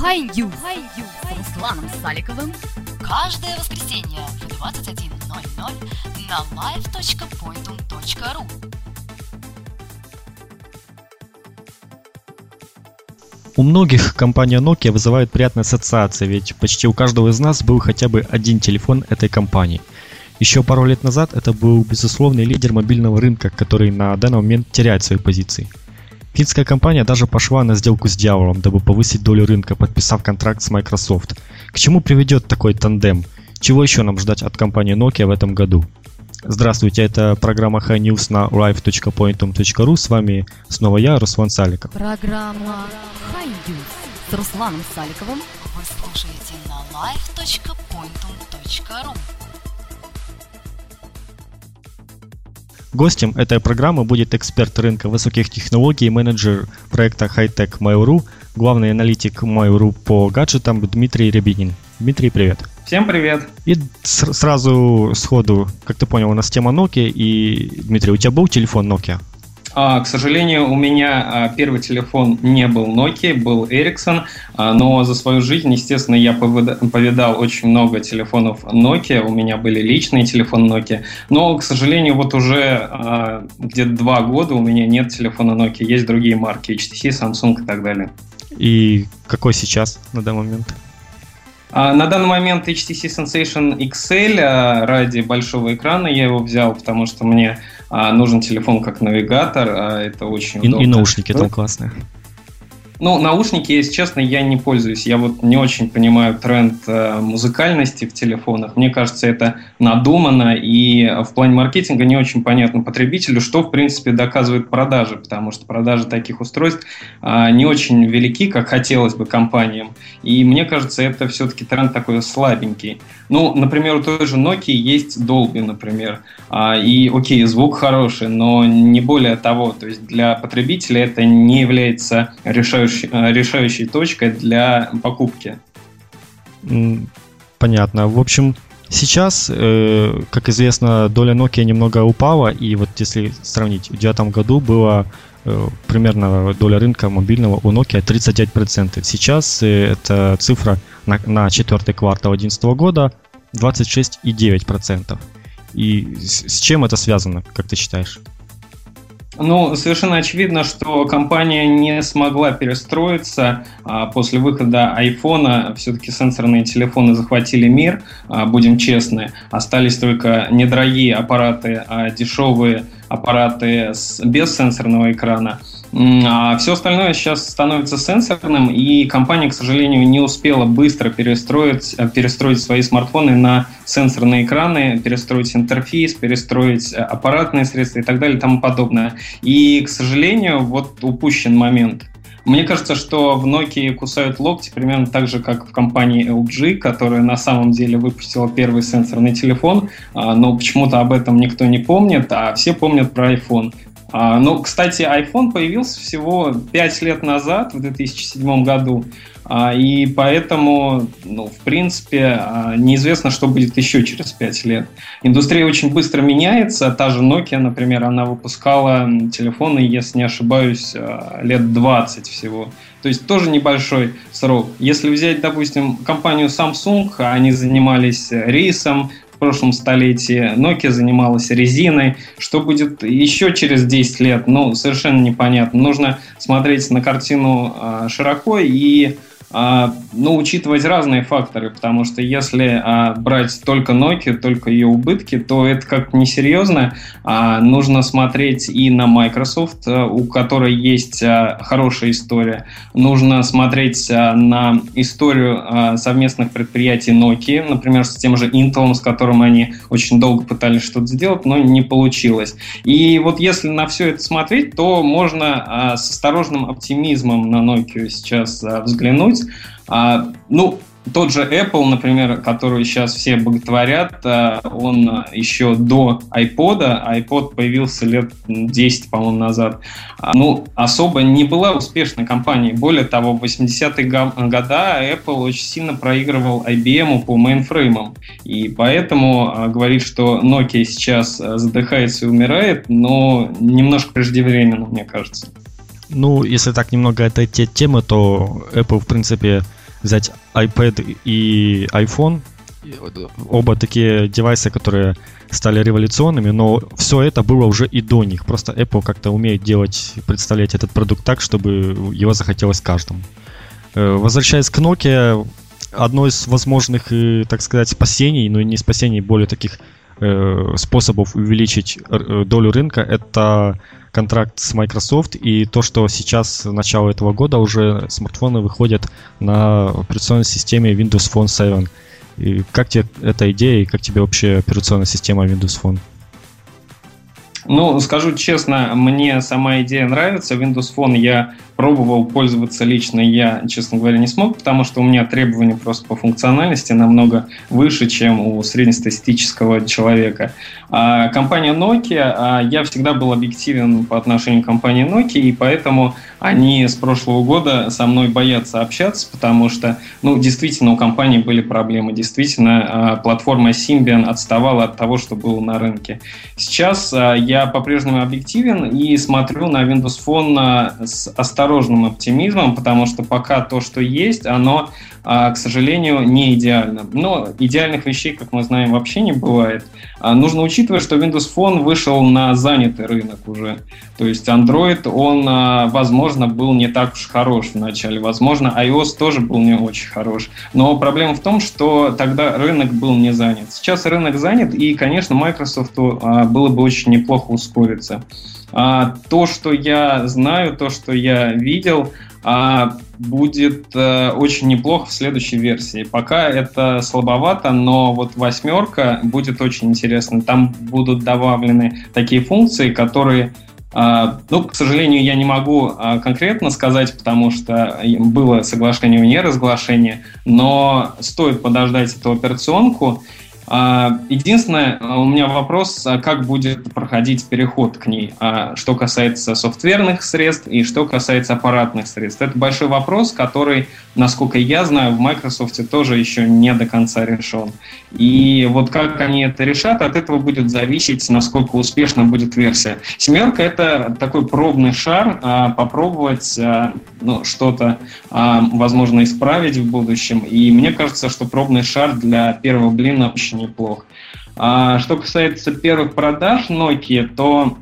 High News с Русланом Саликовым каждое воскресенье в 21.00 на live.pointum.ru У многих компания Nokia вызывает приятные ассоциации, ведь почти у каждого из нас был хотя бы один телефон этой компании. Еще пару лет назад это был безусловный лидер мобильного рынка, который на данный момент теряет свои позиции. Финская компания даже пошла на сделку с дьяволом, дабы повысить долю рынка, подписав контракт с Microsoft. К чему приведет такой тандем? Чего еще нам ждать от компании Nokia в этом году? Здравствуйте, это программа High News на live.pointum.ru. С вами снова я, Руслан Саликов. Программа High News с Русланом Саликовым вы слушаете на live.pointum.ru Гостем этой программы будет эксперт рынка высоких технологий, менеджер проекта Hightech Mail.ru, главный аналитик Mail.ru по гаджетам Дмитрий Рябинин. Дмитрий, привет. Всем привет. И с- сразу сходу, как ты понял, у нас тема Nokia. И, Дмитрий, у тебя был телефон Nokia? А, к сожалению, у меня а, первый телефон не был Nokia, был Ericsson, а, но за свою жизнь, естественно, я повида- повидал очень много телефонов Nokia, у меня были личные телефоны Nokia, но, к сожалению, вот уже где-то два года у меня нет телефона Nokia, есть другие марки, HTC, Samsung и так далее. И какой сейчас на данный момент? На данный момент HTC Sensation XL ради большого экрана я его взял, потому что мне нужен телефон как навигатор, а это очень И, удобно. и наушники Ну, там классные. Ну, наушники, если честно, я не пользуюсь. Я вот не очень понимаю тренд э, музыкальности в телефонах. Мне кажется, это надумано, и в плане маркетинга не очень понятно потребителю, что, в принципе, доказывает продажи, потому что продажи таких устройств а, не очень велики, как хотелось бы компаниям. И мне кажется, это все-таки тренд такой слабенький. Ну, например, у той же Nokia есть Dolby, например. А, и, окей, звук хороший, но не более того. То есть для потребителя это не является решающей, э, решающей точкой для покупки. Понятно. В общем, сейчас, э, как известно, доля Nokia немного упала, и вот если сравнить, в 2009 году была э, примерно доля рынка мобильного у Nokia 39%. Сейчас эта цифра на, на четвертый квартал 2011 года 26,9%. И с, с чем это связано, как ты считаешь? Ну, совершенно очевидно, что компания не смогла перестроиться а, после выхода айфона. Все-таки сенсорные телефоны захватили мир, а, будем честны. Остались только недорогие аппараты, а дешевые аппараты без сенсорного экрана. А все остальное сейчас становится сенсорным, и компания, к сожалению, не успела быстро перестроить, э, перестроить свои смартфоны на сенсорные экраны, перестроить интерфейс, перестроить э, аппаратные средства и так далее и тому подобное. И, к сожалению, вот упущен момент. Мне кажется, что в Nokia кусают локти примерно так же, как в компании LG, которая на самом деле выпустила первый сенсорный телефон, а, но почему-то об этом никто не помнит, а все помнят про iPhone. А, Ну, кстати, iPhone появился всего 5 лет назад, в 2007 году, а, и поэтому, ну, в принципе, а, неизвестно, что будет еще через 5 лет. Индустрия очень быстро меняется. Та же Nokia, например, она выпускала телефоны, если не ошибаюсь, а, лет 20 всего. То есть тоже небольшой срок. Если взять, допустим, компанию Samsung, они занимались рейсом, в прошлом столетии, Nokia занималась резиной. Что будет еще через 10 лет, ну, совершенно непонятно. Нужно смотреть на картину а, широко и ну, учитывать разные факторы, потому что если а, брать только Nokia, только ее убытки, то это как-то несерьезно. А, нужно смотреть и на Microsoft, а, у которой есть а, хорошая история. Нужно смотреть а, на историю а, совместных предприятий Nokia, например, с тем же Intel, с которым они очень долго пытались что-то сделать, но не получилось. И вот если на все это смотреть, то можно а, с осторожным оптимизмом на Nokia сейчас а, взглянуть. А, ну, тот же Apple, например, который сейчас все боготворят, а, он еще до iPod, iPod появился лет 10, по-моему, назад, а, ну, особо не была успешной компанией. Более того, в 80-е га- года Apple очень сильно проигрывал IBM по мейнфреймам. И поэтому говорит, что Nokia сейчас задыхается и умирает, но немножко преждевременно, мне кажется. Ну, если так немного отойти от темы, то Apple, в принципе, взять iPad и iPhone, оба такие девайсы, которые стали революционными, но все это было уже и до них. Просто Apple как-то умеет делать, представлять этот продукт так, чтобы его захотелось каждому. Э, возвращаясь к Nokia, одно из возможных, э, так сказать, спасений, но не спасений, более таких э, способов увеличить долю рынка, это контракт с Microsoft и то, что сейчас, с начала этого года, уже смартфоны выходят на операционной системе Windows Phone 7. И как тебе эта идея и как тебе вообще операционная система Windows Phone? Ну, скажу честно, мне сама идея нравится. Windows Phone я пробовал пользоваться лично, я, честно говоря, не смог, потому что у меня требования просто по функциональности намного выше, чем у среднестатистического человека. А компания Nokia, а я всегда был объективен по отношению к компании Nokia, и поэтому они с прошлого года со мной боятся общаться, потому что, ну, действительно, у компании были проблемы. Действительно, а, платформа Symbian отставала от того, что было на рынке. Сейчас а, я по-прежнему объективен и смотрю на Windows Phone с осторожным оптимизмом, потому что пока то, что есть, оно, к сожалению, не идеально. Но идеальных вещей, как мы знаем, вообще не бывает. А, нужно учитывать, что Windows Phone вышел на занятый рынок уже. То есть Android, он, а, возможно, был не так уж хорош начале. Возможно, iOS тоже был не очень хорош. Но проблема в том, что тогда рынок был не занят. Сейчас рынок занят, и, конечно, Microsoft было бы очень неплохо ускориться. А, то, что я знаю, то, что я видел, а, будет а, очень неплохо в следующей версии. Пока это слабовато, но вот восьмерка будет очень интересно. Там будут добавлены такие функции, которые а, ну, к сожалению, я не могу а, конкретно сказать, потому что было соглашение, не разглашение, но стоит подождать эту операционку, единственное, а, у меня вопрос, а как будет проходить переход к ней, что касается софтверных средств и что касается аппаратных средств. Это большой вопрос, который, насколько я знаю, в Microsoft тоже еще не до конца решен. И вот как они это решат, от этого будет зависеть, насколько успешно будет версия. Семерка — это такой пробный шар, попробовать ну, что-то, возможно, исправить в будущем. И мне кажется, что пробный шар для первого блина очень неплохо. А что касается первых продаж Nokia, то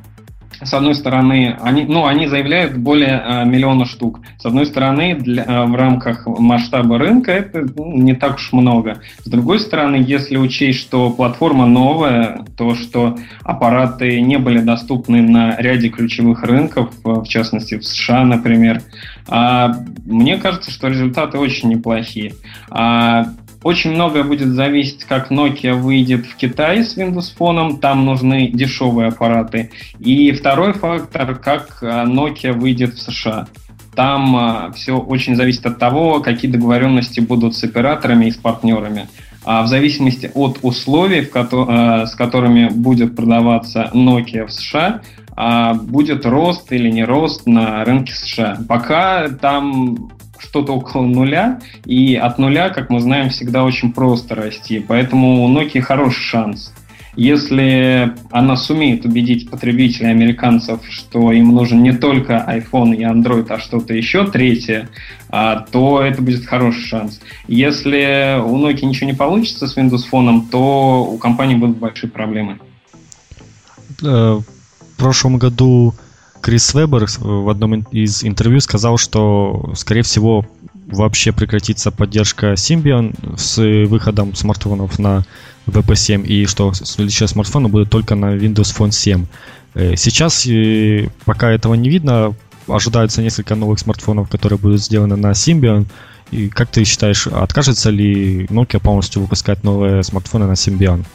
с одной стороны, они, ну, они заявляют более э, миллиона штук. С одной стороны, для, э, в рамках масштаба рынка это ну, не так уж много. С другой стороны, если учесть, что платформа новая, то что аппараты не были доступны на ряде ключевых рынков, в частности в США, например, э, мне кажется, что результаты очень неплохие. А очень многое будет зависеть, как Nokia выйдет в Китай с Windows Phone, там нужны дешевые аппараты. И второй фактор, как а, Nokia выйдет в США. Там а, все очень зависит от того, какие договоренности будут с операторами и с партнерами. А в зависимости от условий, а, с которыми будет продаваться Nokia в США, будет рост или не рост на рынке США. Пока там что-то около нуля, и от нуля, как мы знаем, всегда очень просто расти. Поэтому у Nokia хороший шанс. Если она сумеет убедить потребителей американцев, что им нужен не только iPhone и Android, а что-то еще третье, а, то это будет хороший шанс. Если у Nokia ничего не получится с Windows Phone, то у компании будут большие проблемы. Э, в прошлом году Крис Вебер в одном из интервью сказал, что, скорее всего, вообще прекратится поддержка Symbian с выходом смартфонов на VP7 и что следующие смартфоны будут только на Windows Phone 7. Э, сейчас э, пока этого не видно, ожидаются несколько новых смартфонов, которые будут сделаны на Symbian. И как ты считаешь, откажется ли Nokia полностью выпускать новые смартфоны на Symbian?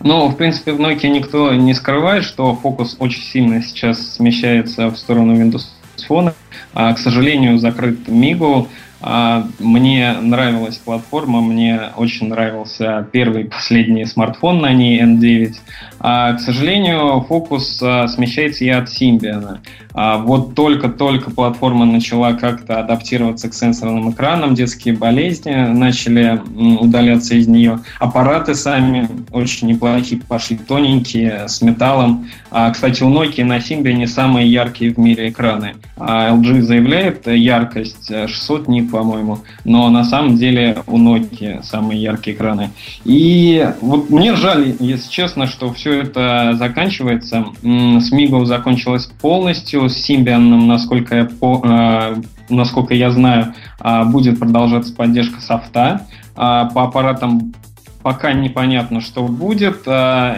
Ну, в принципе, в Nokia никто не скрывает, что фокус очень сильно сейчас смещается в сторону Windows Phone. А, к сожалению, закрыт Migo. А, мне нравилась платформа, мне очень нравился первый и последний смартфон на ней N9. А, к сожалению, фокус а, смещается и от Symbian. Вот только-только платформа начала как-то адаптироваться к сенсорным экранам, детские болезни начали удаляться из нее. Аппараты сами очень неплохие, пошли тоненькие, с металлом. Кстати, у Nokia на Symbian самые яркие в мире экраны. LG заявляет яркость 600 нит По-моему, но на самом деле у Nokia самые яркие экраны. И вот мне жаль, если честно, что все это заканчивается. С Migo закончилось полностью, с Symbian, насколько я, по, э, насколько я знаю, э, будет продолжаться поддержка софта. Э, по аппаратам пока непонятно, что будет.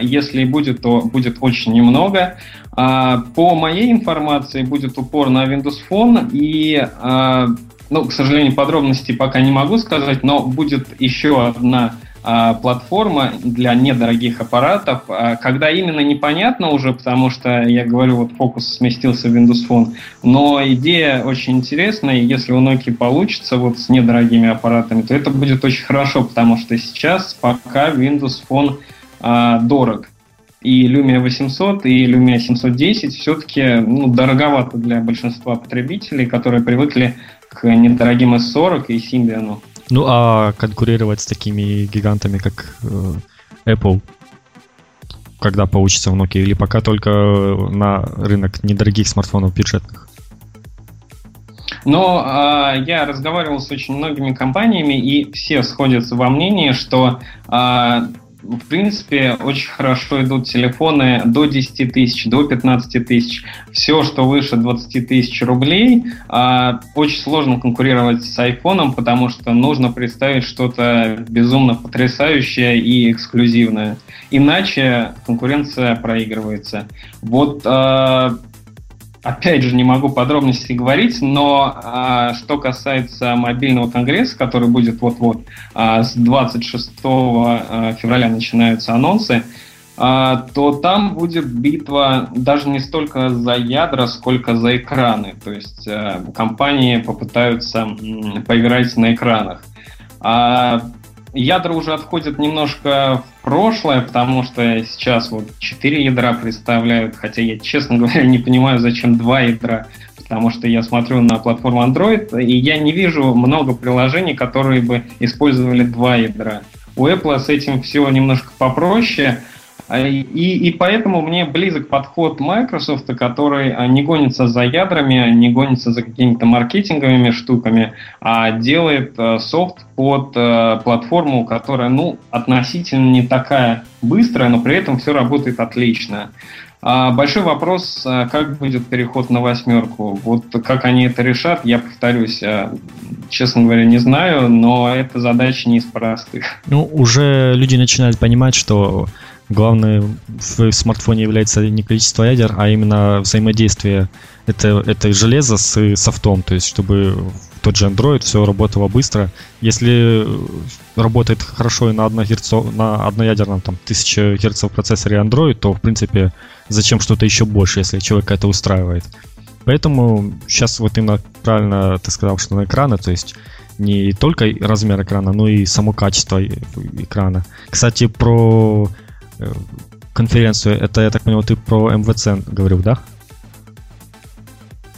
Если будет, то будет очень немного. По моей информации будет упор на Windows Phone и ну, к сожалению, подробностей пока не могу сказать, но будет еще одна а, платформа для недорогих аппаратов. А, когда именно непонятно уже, потому что, я говорю, вот фокус сместился в Windows Phone, но идея очень интересная, и если у Nokia получится вот с недорогими аппаратами, то это будет очень хорошо, потому что сейчас пока Windows Phone а, дорог. И Lumia 800, и Lumia 710 все-таки ну, дороговато для большинства потребителей, которые привыкли к недорогим S40 и Symbian. Ну а конкурировать с такими гигантами, как э, Apple, когда получится в Nokia, или пока только на рынок недорогих смартфонов бюджетных? Но э, я разговаривал с очень многими компаниями, и все сходятся во мнении, что э, в принципе, очень хорошо идут телефоны до 10 тысяч, до 15 тысяч. Все, что выше 20 тысяч рублей, а, очень сложно конкурировать с айфоном, потому что нужно представить что-то безумно потрясающее и эксклюзивное. Иначе конкуренция проигрывается. Вот а, Опять же, не могу подробностей говорить, но а, что касается мобильного конгресса, который будет вот-вот, а, с 26 а, февраля начинаются анонсы, а, то там будет битва даже не столько за ядра, сколько за экраны. То есть а, компании попытаются м, поиграть на экранах. А, ядра уже отходят немножко в прошлое, потому что сейчас вот 4 ядра представляют, хотя я, честно говоря, не понимаю, зачем 2 ядра, потому что я смотрю на платформу Android, и я не вижу много приложений, которые бы использовали 2 ядра. У Apple с этим все немножко попроще, и, и поэтому мне близок подход Microsoft, который а, не гонится за ядрами, не гонится за какими-то маркетинговыми штуками, а делает а, софт под платформу, которая ну, относительно не такая быстрая, но при этом все работает отлично. Большой вопрос, как будет переход на восьмерку. Вот как они это решат, я повторюсь, честно говоря, не знаю, но эта задача не из простых. Ну, уже люди начинают понимать, что Главное в смартфоне является не количество ядер, а именно взаимодействие это, это железо с софтом, то есть чтобы тот же Android все работало быстро. Если работает хорошо и на, 1 Гц, на одноядерном там, 1000 Гц процессоре Android, то в принципе зачем что-то еще больше, если человек это устраивает. Поэтому сейчас вот именно правильно ты сказал, что на экраны, то есть не только размер экрана, но и само качество экрана. Кстати, про конференцию. Это, я так понял, ты про МВЦ говорил, да?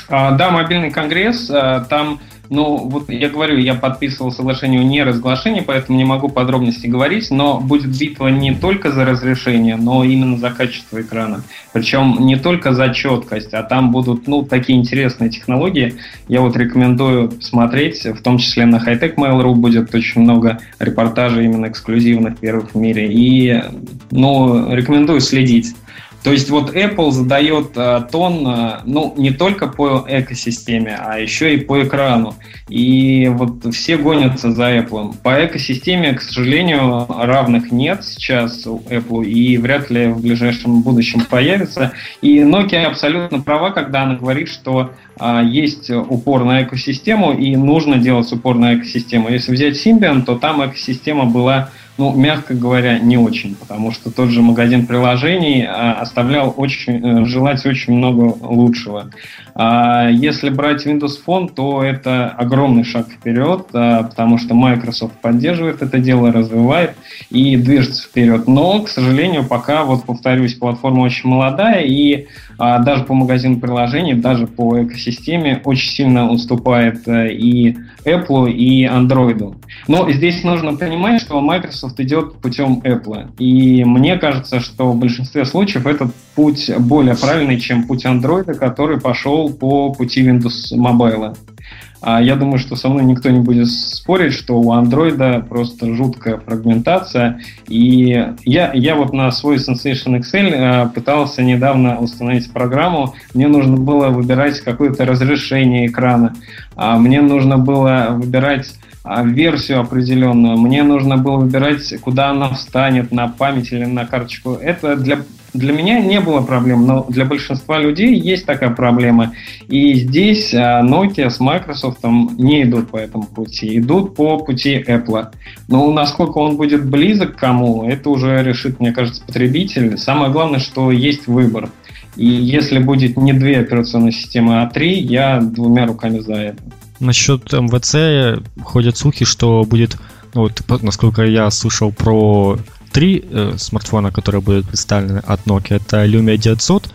А, да, мобильный конгресс. А, там ну, вот я говорю, я подписывал соглашение о неразглашении, поэтому не могу подробности говорить, но будет битва не только за разрешение, но именно за качество экрана. Причем не только за четкость, а там будут, ну, такие интересные технологии. Я вот рекомендую посмотреть, в том числе на Hightech Mail.ru будет очень много репортажей именно эксклюзивных первых в мире. И, ну, рекомендую следить. То есть вот Apple задает э, тон, э, ну, не только по экосистеме, а еще и по экрану. И вот все гонятся за Apple. По экосистеме, к сожалению, равных нет сейчас у Apple, и вряд ли в ближайшем будущем появится. И Nokia абсолютно права, когда она говорит, что есть упор на экосистему, и нужно делать упор на экосистему. Если взять Symbian, то там экосистема была ну, мягко говоря, не очень, потому что тот же магазин приложений а, оставлял очень, э, желать очень много лучшего. А если брать Windows Phone, то это огромный шаг вперед, а, потому что Microsoft поддерживает это дело, развивает и движется вперед. Но, к сожалению, пока, вот повторюсь, платформа очень молодая, и а, даже по магазину приложений, даже по экосистеме очень сильно уступает э, и Apple, и Android. Но здесь нужно понимать, что Microsoft идет путем Apple. И мне кажется, что в большинстве случаев этот путь более правильный, чем путь Android, который пошел по пути Windows Mobile. А я думаю, что со мной никто не будет спорить, что у андроида просто жуткая фрагментация. И я, я вот на свой Sensation Excel э, пытался недавно установить программу. Мне нужно было выбирать какое-то разрешение экрана. А мне нужно было выбирать а, версию определенную. Мне нужно было выбирать, куда она встанет, на память или на карточку. Это для для меня не было проблем, но для большинства людей есть такая проблема. И здесь а, Nokia с Microsoft не идут по этому пути, идут по пути Apple. Но насколько он будет близок к кому, это уже решит, мне кажется, потребитель. Самое главное, что есть выбор. И если будет не две операционные системы, а три, я двумя руками за это. Насчет МВЦ ходят слухи, что будет, ну, вот, насколько я слышал про три э, смартфона, которые будут представлены от Nokia. Это Lumia 900,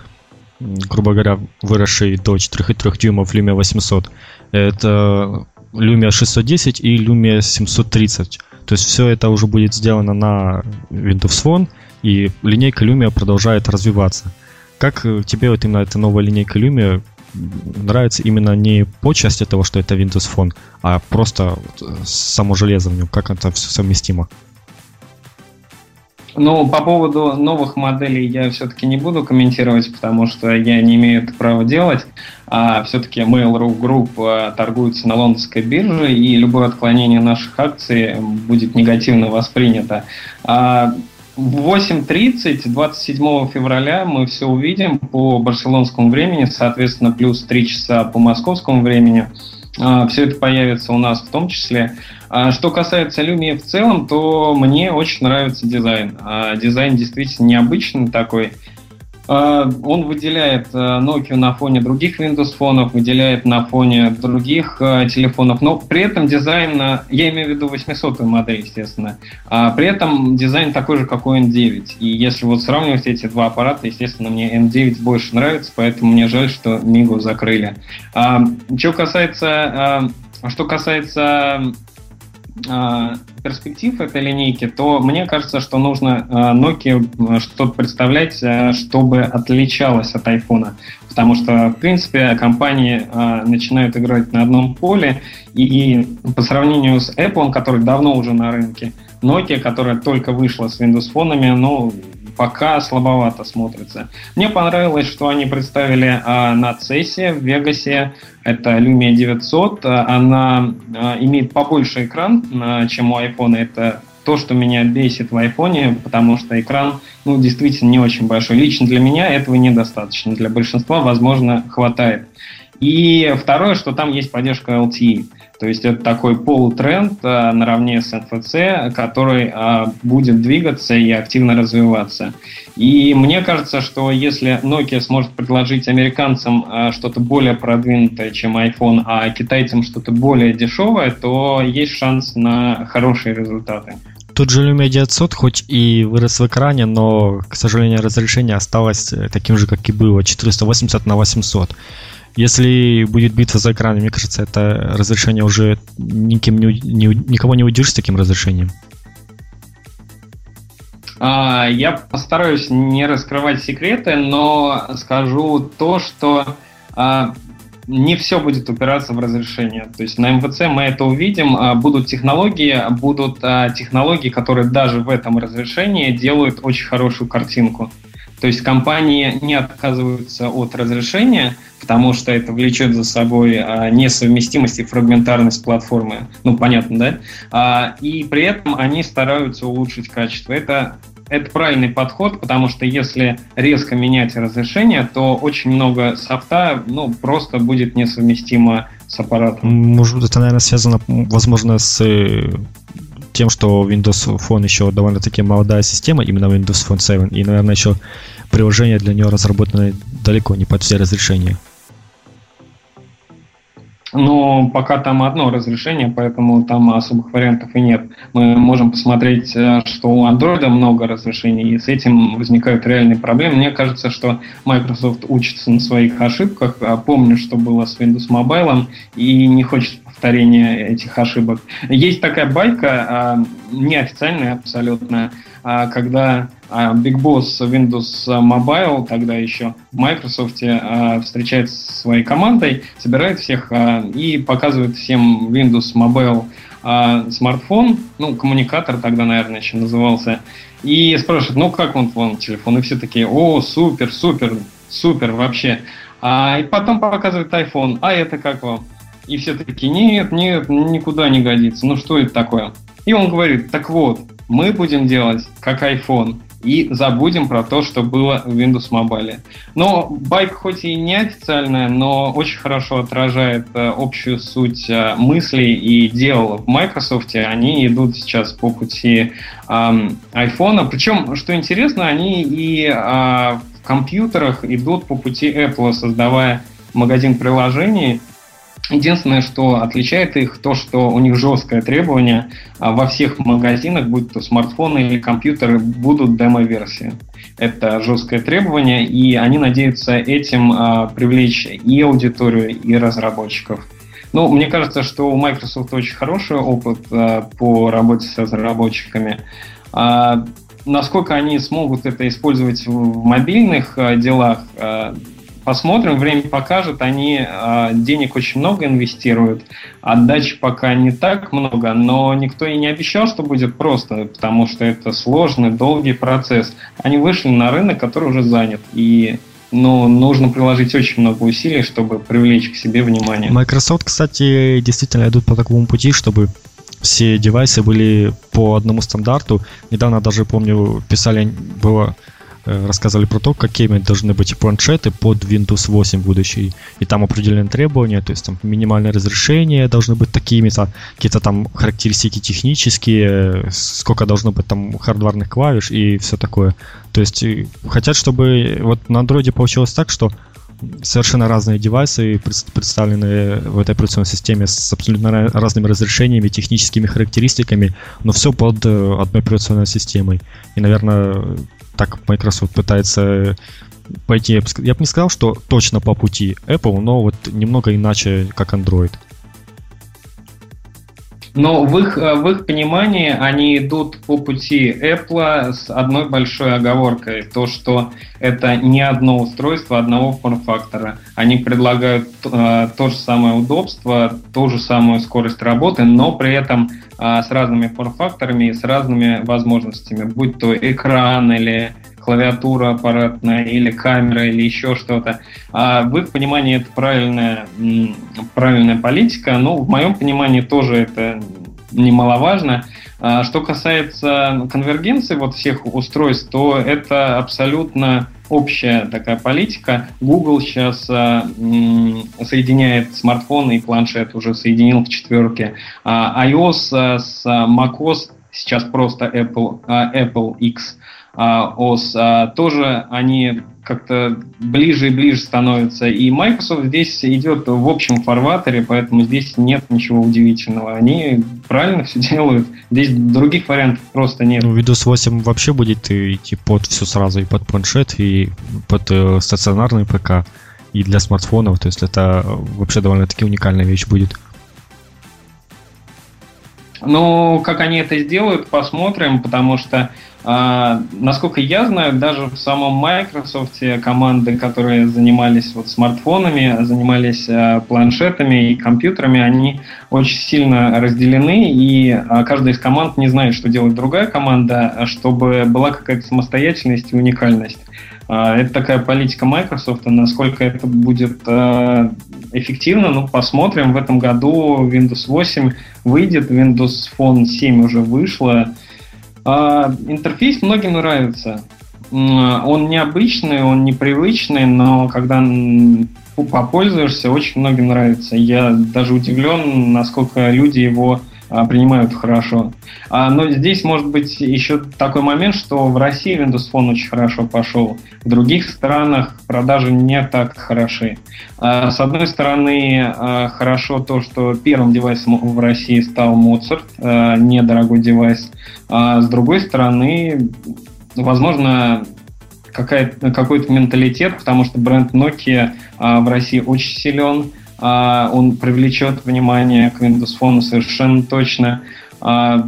грубо говоря, выросший до 4,3 дюймов Lumia 800. Это Lumia 610 и Lumia 730. То есть все это уже будет сделано на Windows Phone, и линейка Lumia продолжает развиваться. Как э, тебе вот именно эта новая линейка Lumia нравится именно не по части того, что это Windows Phone, а просто э, само железо в нем, как это все совместимо? Ну, по поводу новых моделей я все-таки не буду комментировать, потому что я не имею это права делать. А все-таки Mail.ru Group а, торгуется на лондонской бирже, и любое отклонение наших акций будет негативно воспринято. А в 8.30 27 февраля мы все увидим по барселонскому времени, соответственно, плюс 3 часа по московскому времени. А, все это появится у нас в том числе. А что касается Lumia в целом, то мне очень нравится дизайн. А дизайн действительно необычный такой. А, он выделяет а, Nokia на фоне других Windows фонов, выделяет на фоне других а, телефонов, но при этом дизайн, я имею в виду 800 модель, естественно, а при этом дизайн такой же, как у N9. И если вот сравнивать эти два аппарата, естественно, мне N9 больше нравится, поэтому мне жаль, что Мигу закрыли. А, что касается, что касается перспектив этой линейки, то мне кажется, что нужно а, Nokia что-то представлять, чтобы отличалось от iPhone. Потому что, в принципе, компании начинают играть на одном поле, и, и по сравнению с Apple, который давно уже на рынке, Nokia, которая только вышла с Windows фонами, ну, пока слабовато смотрится. Мне понравилось, что они представили а, на CES в Вегасе. Это Lumia 900. Она а, имеет побольше экран, а, чем у iPhone. Это то, что меня бесит в iPhone, потому что экран ну, действительно не очень большой. Лично для меня этого недостаточно. Для большинства, возможно, хватает. И второе, что там есть поддержка LTE. То есть это такой полутренд а, наравне с NFC, который а, будет двигаться и активно развиваться. И мне кажется, что если Nokia сможет предложить американцам а, что-то более продвинутое, чем iPhone, а китайцам что-то более дешевое, то есть шанс на хорошие результаты. Тут же Lumia 900 хоть и вырос в экране, но, к сожалению, разрешение осталось таким же, как и было, 480 на 800. Если будет битва за экран, мне кажется, это разрешение уже никем не, не, никого не удержит с таким разрешением. А, я постараюсь не раскрывать секреты, но скажу то, что а, не все будет упираться в разрешение. То есть на МВЦ мы это увидим. А, будут технологии, будут технологии, которые даже в этом разрешении делают очень хорошую картинку. То есть компании не отказываются от разрешения, потому что это влечет за собой а, несовместимость и фрагментарность платформы. Ну, понятно, да? А, и при этом они стараются улучшить качество. Это это правильный подход, потому что если резко менять разрешение, то очень много софта ну, просто будет несовместимо с аппаратом. Может, это, наверное, связано, возможно, с э, тем, что Windows Phone еще довольно-таки молодая система, именно Windows Phone 7, и, наверное, еще приложения для нее разработаны далеко не под все разрешения. Но пока там одно разрешение, поэтому там особых вариантов и нет. Мы можем посмотреть, э, что у Android много разрешений, и с этим возникают реальные проблемы. Мне кажется, что Microsoft учится на своих ошибках. А помню, что было с Windows Mobile, и не хочет повторения этих ошибок. Есть такая байка, неофициальная абсолютно, когда Big Boss Windows Mobile, тогда еще в Microsoft, встречается со своей командой, собирает всех и показывает всем Windows Mobile смартфон, ну, коммуникатор тогда, наверное, еще назывался, и спрашивает, ну, как он, вон, телефон? И все такие, о, супер, супер, супер вообще. А, и потом показывает iPhone, а это как вам? И все такие, нет, нет, никуда не годится, ну что это такое? И он говорит, так вот, мы будем делать как iPhone и забудем про то, что было в Windows Mobile. Но байк хоть и не официальная, но очень хорошо отражает э, общую суть э, мыслей и дел в Microsoft. Они идут сейчас по пути э, iPhone. Причем, что интересно, они и э, в компьютерах идут по пути Apple, создавая магазин приложений, Единственное, что отличает их, то, что у них жесткое требование а во всех магазинах, будь то смартфоны или компьютеры, будут демо-версии. Это жесткое требование, и они надеются этим а, привлечь и аудиторию, и разработчиков. Ну, мне кажется, что у Microsoft очень хороший опыт а, по работе с разработчиками. Насколько они смогут это использовать в мобильных делах, Посмотрим, время покажет. Они э, денег очень много инвестируют, отдачи пока не так много, но никто и не обещал, что будет просто, потому что это сложный, долгий процесс. Они вышли на рынок, который уже занят, и ну, нужно приложить очень много усилий, чтобы привлечь к себе внимание. Microsoft, кстати, действительно идут по такому пути, чтобы все девайсы были по одному стандарту. Недавно даже, помню, писали, было Э, рассказывали про то, какими должны быть планшеты под Windows 8 будущий. И там определенные требования, то есть там минимальное разрешение должны быть такими, то какие-то там характеристики технические, сколько должно быть там хардварных клавиш и все такое. То есть хотят, чтобы вот на Android получилось так, что совершенно разные девайсы представлены в этой операционной системе с абсолютно разными разрешениями, техническими характеристиками, но все под э, одной операционной системой. И, наверное, так Microsoft пытается пойти, я бы не сказал, что точно по пути Apple, но вот немного иначе, как Android. Но в их, в их понимании они идут по пути Apple с одной большой оговоркой. То, что это не одно устройство одного форм-фактора. Они предлагают э, то же самое удобство, ту же самую скорость работы, но при этом э, с разными форм-факторами и с разными возможностями, будь то экран или клавиатура аппаратная или камера или еще что-то. А в их понимании это правильная, правильная политика, но в моем понимании тоже это немаловажно. А что касается конвергенции вот всех устройств, то это абсолютно общая такая политика. Google сейчас а, соединяет смартфоны и планшет, уже соединил в четверке. А iOS а, с macOS, сейчас просто Apple, а, Apple X а, ОС, а, тоже они как-то ближе и ближе становятся. И Microsoft здесь идет в общем фарватере, поэтому здесь нет ничего удивительного. Они правильно все делают. Здесь других вариантов просто нет. Ну, Windows 8 вообще будет идти под все сразу, и под планшет, и под э, стационарный ПК, и для смартфонов. То есть это вообще довольно-таки уникальная вещь будет. Ну, как они это сделают, посмотрим, потому что а, насколько я знаю, даже в самом Microsoft команды, которые занимались вот смартфонами, занимались а, планшетами и компьютерами, они очень сильно разделены, и а, каждая из команд не знает, что делает другая команда, чтобы была какая-то самостоятельность и уникальность. А, это такая политика Microsoft, насколько это будет а, эффективно, ну, посмотрим. В этом году Windows 8 выйдет, Windows Phone 7 уже вышло, а, интерфейс многим нравится. Он необычный, он непривычный, но когда попользуешься, очень многим нравится. Я даже удивлен, насколько люди его а, принимают хорошо. А, но здесь может быть еще такой момент, что в России Windows Phone очень хорошо пошел, в других странах продажи не так хороши. А, с одной стороны, хорошо то, что первым девайсом в России стал Mozart, недорогой девайс, а с другой стороны, возможно, какой-то менталитет, потому что бренд Nokia в России очень силен, а, он привлечет внимание к Windows Phone совершенно точно. А,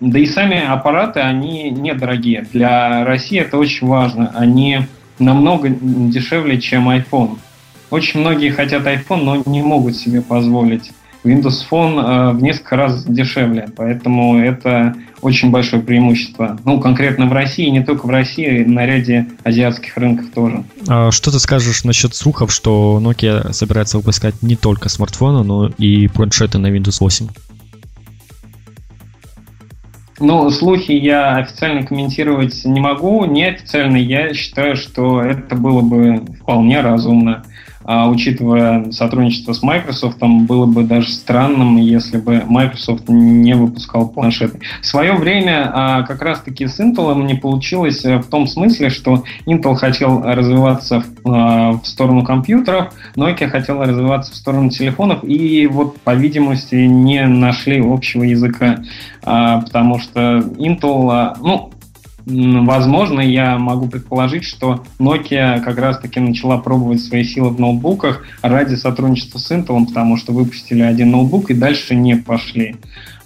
да и сами аппараты, они недорогие. Для России это очень важно. Они намного дешевле, чем iPhone. Очень многие хотят iPhone, но не могут себе позволить. Windows Phone э, в несколько раз дешевле, поэтому это очень большое преимущество. Ну, конкретно в России, не только в России, на ряде азиатских рынков тоже. А что ты скажешь насчет слухов, что Nokia собирается выпускать не только смартфоны, но и планшеты на Windows 8? Ну, слухи я официально комментировать не могу. Неофициально я считаю, что это было бы вполне разумно а учитывая сотрудничество с Microsoft, было бы даже странным, если бы Microsoft не выпускал планшеты. В свое время а, как раз-таки с Intel не получилось э, в том смысле, что Intel хотел развиваться в, а, в сторону компьютеров, Nokia хотела развиваться в сторону телефонов, и вот, по видимости, не нашли общего языка, а, потому что Intel, а, ну, Возможно, я могу предположить, что Nokia как раз-таки начала пробовать свои силы в ноутбуках ради сотрудничества с Intel, потому что выпустили один ноутбук и дальше не пошли.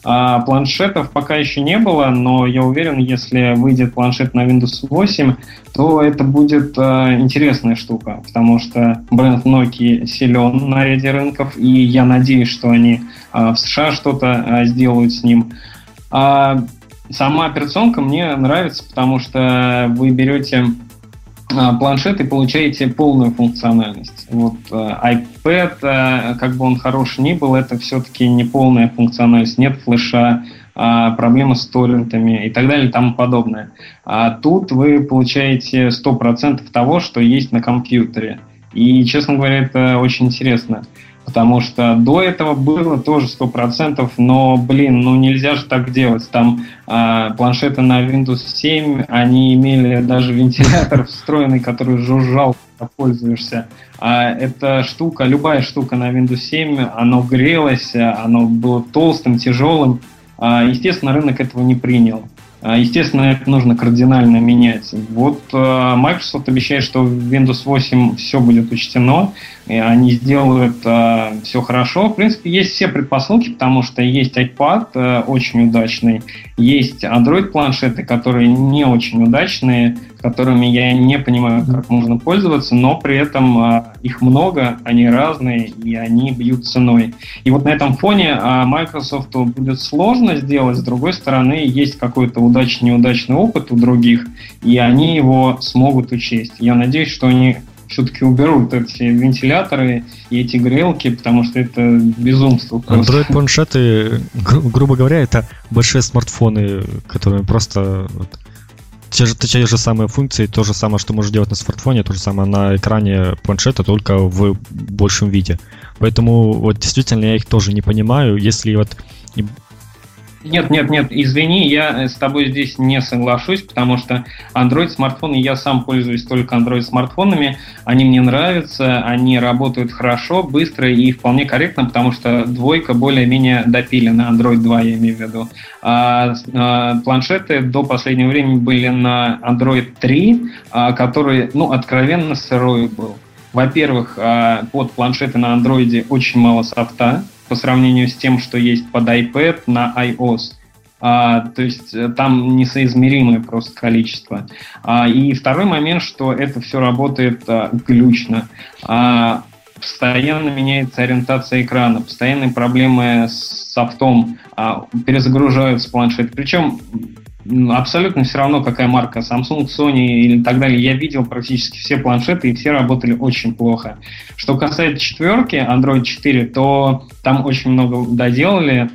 А планшетов пока еще не было, но я уверен, если выйдет планшет на Windows 8, то это будет э, интересная штука, потому что бренд Nokia силен на ряде рынков, и я надеюсь, что они э, в США что-то э, сделают с ним. А Сама операционка мне нравится, потому что вы берете а, планшет и получаете полную функциональность. Вот а, iPad, а, как бы он хорош ни был, это все-таки не полная функциональность, нет флеша, проблемы с торрентами и так далее и тому подобное. А тут вы получаете 100% того, что есть на компьютере. И, честно говоря, это очень интересно потому что до этого было тоже 100%, но, блин, ну нельзя же так делать. Там э, планшеты на Windows 7, они имели даже вентилятор встроенный, который жужжал, когда пользуешься. А эта штука, любая штука на Windows 7, оно грелось, оно было толстым, тяжелым. А, естественно, рынок этого не принял. А, естественно, это нужно кардинально менять. Вот а, Microsoft обещает, что в Windows 8 все будет учтено, и они сделают э, все хорошо. В принципе, есть все предпосылки, потому что есть iPad э, очень удачный, есть Android-планшеты, которые не очень удачные, которыми я не понимаю, как можно пользоваться, но при этом э, их много, они разные, и они бьют ценой. И вот на этом фоне э, Microsoft будет сложно сделать, с другой стороны, есть какой-то удачный-неудачный опыт у других, и они его смогут учесть. Я надеюсь, что они все-таки уберут эти вентиляторы и эти грелки, потому что это безумство. Android-планшеты, гру- грубо говоря, это большие смартфоны, которые просто вот, те же, те же самые функции, то же самое, что можешь делать на смартфоне, то же самое на экране планшета, только в большем виде. Поэтому вот действительно я их тоже не понимаю. Если вот нет, нет, нет, извини, я с тобой здесь не соглашусь, потому что Android смартфоны, я сам пользуюсь только Android смартфонами, они мне нравятся, они работают хорошо, быстро и вполне корректно, потому что двойка более-менее допилена, Android 2 я имею в виду. А, а, планшеты до последнего времени были на Android 3, а, который, ну, откровенно сырой был. Во-первых, а, под планшеты на Android очень мало софта, по сравнению с тем, что есть под iPad на iOS. А, то есть э, там несоизмеримое просто количество. А, и второй момент, что это все работает а, глючно. А, постоянно меняется ориентация экрана, постоянные проблемы с софтом, а, перезагружаются планшеты. Причем абсолютно все равно, какая марка, Samsung, Sony или так далее. Я видел практически все планшеты, и все работали очень плохо. Что касается четверки, Android 4, то там очень много доделали,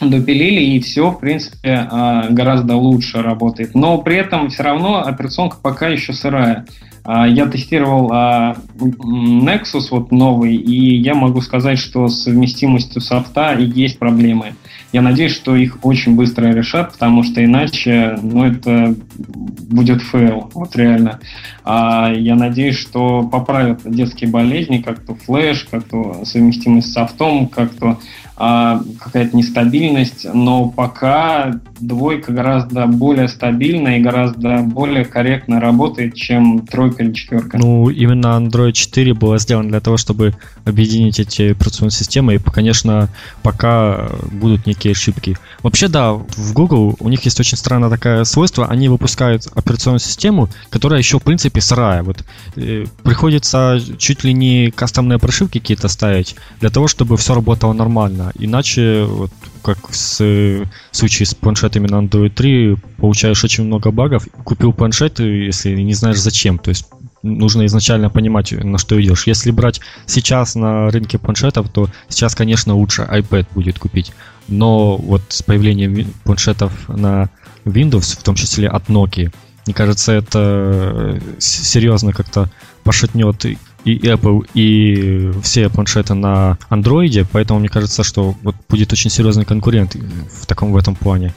допилили, и все, в принципе, а, гораздо лучше работает. Но при этом все равно операционка пока еще сырая. А, я тестировал а, Nexus вот новый, и я могу сказать, что с совместимостью софта есть проблемы. Я надеюсь, что их очень быстро решат, потому что иначе, ну, это будет fail, вот реально. А я надеюсь, что поправят детские болезни, как то Flash, как то совместимость с софтом, как то а, какая-то нестабильность, но пока двойка гораздо более стабильна и гораздо более корректно работает, чем тройка или четверка. Ну, именно Android 4 было сделано для того, чтобы объединить эти операционные системы, и, конечно, пока будут некие ошибки. Вообще, да, в Google у них есть очень странное такое свойство, они выпускают операционную систему, которая еще, в принципе, сырая. Вот э, приходится чуть ли не кастомные прошивки какие-то ставить для того, чтобы все работало нормально. Иначе, вот, как в случае с планшетами на Android 3, получаешь очень много багов. Купил планшет, если не знаешь зачем. То есть нужно изначально понимать, на что идешь. Если брать сейчас на рынке планшетов, то сейчас, конечно, лучше iPad будет купить. Но вот с появлением планшетов на Windows, в том числе от Nokia, мне кажется, это серьезно как-то пошатнет и Apple, и все планшеты на Android, поэтому мне кажется, что вот будет очень серьезный конкурент в таком в этом плане.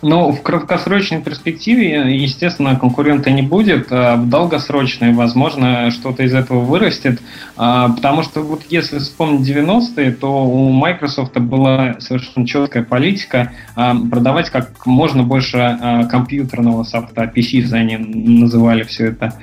Ну, в краткосрочной перспективе, естественно, конкурента не будет. А в долгосрочной, возможно, что-то из этого вырастет. А, потому что вот если вспомнить 90-е, то у Microsoft была совершенно четкая политика а, продавать как можно больше компьютерного софта, PC они называли все это.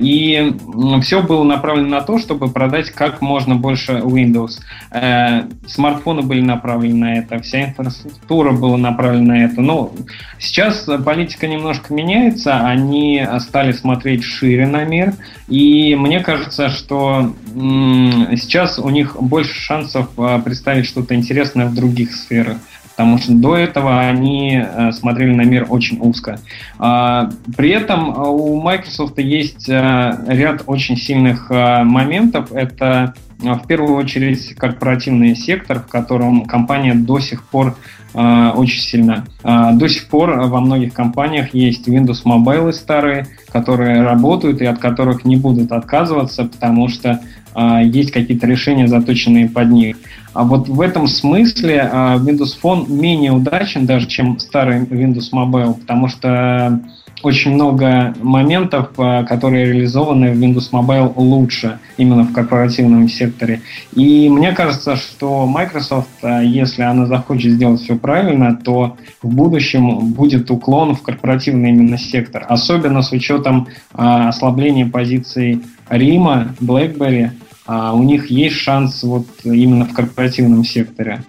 И все было направлено на то, чтобы продать как можно больше Windows. Э, смартфоны были направлены на это, вся инфраструктура была направлена на это. Но ну, сейчас политика немножко меняется, они стали смотреть шире на мир, и мне кажется, что сейчас у них больше шансов а, представить что-то интересное в других сферах потому что до этого они смотрели на мир очень узко. А, при этом у Microsoft есть ряд очень сильных моментов. Это в первую очередь корпоративный сектор, в котором компания до сих пор э, очень сильна. Э, до сих пор во многих компаниях есть Windows Mobile старые, которые работают и от которых не будут отказываться, потому что э, есть какие-то решения, заточенные под них. А вот в этом смысле э, Windows Phone менее удачен даже, чем старый Windows Mobile, потому что очень много моментов, э, которые реализованы в Windows Mobile лучше именно в корпоративном секторе. И мне кажется, что Microsoft, э, если она захочет сделать все правильно, то в будущем будет уклон в корпоративный именно сектор. Особенно с учетом э, ослабления позиций Рима, BlackBerry. У них есть шанс вот именно в корпоративном секторе.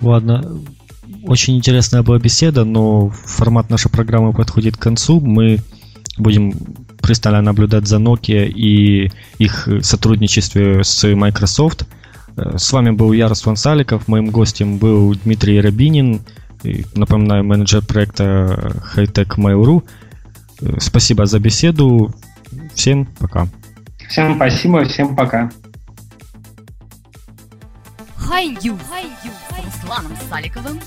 Ладно, очень интересная была беседа, но формат нашей программы подходит к концу. Мы будем пристально наблюдать за Nokia и их сотрудничестве с Microsoft. С вами был Ярослав Саликов, моим гостем был Дмитрий Рабинин, напоминаю, менеджер проекта Hightech Mail.ru. Спасибо за беседу. Всем пока. Всем спасибо, всем пока. Хай-Ю с Русланом Саликовым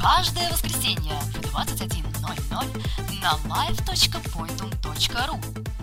каждое воскресенье в 21.00 на live.pointum.ru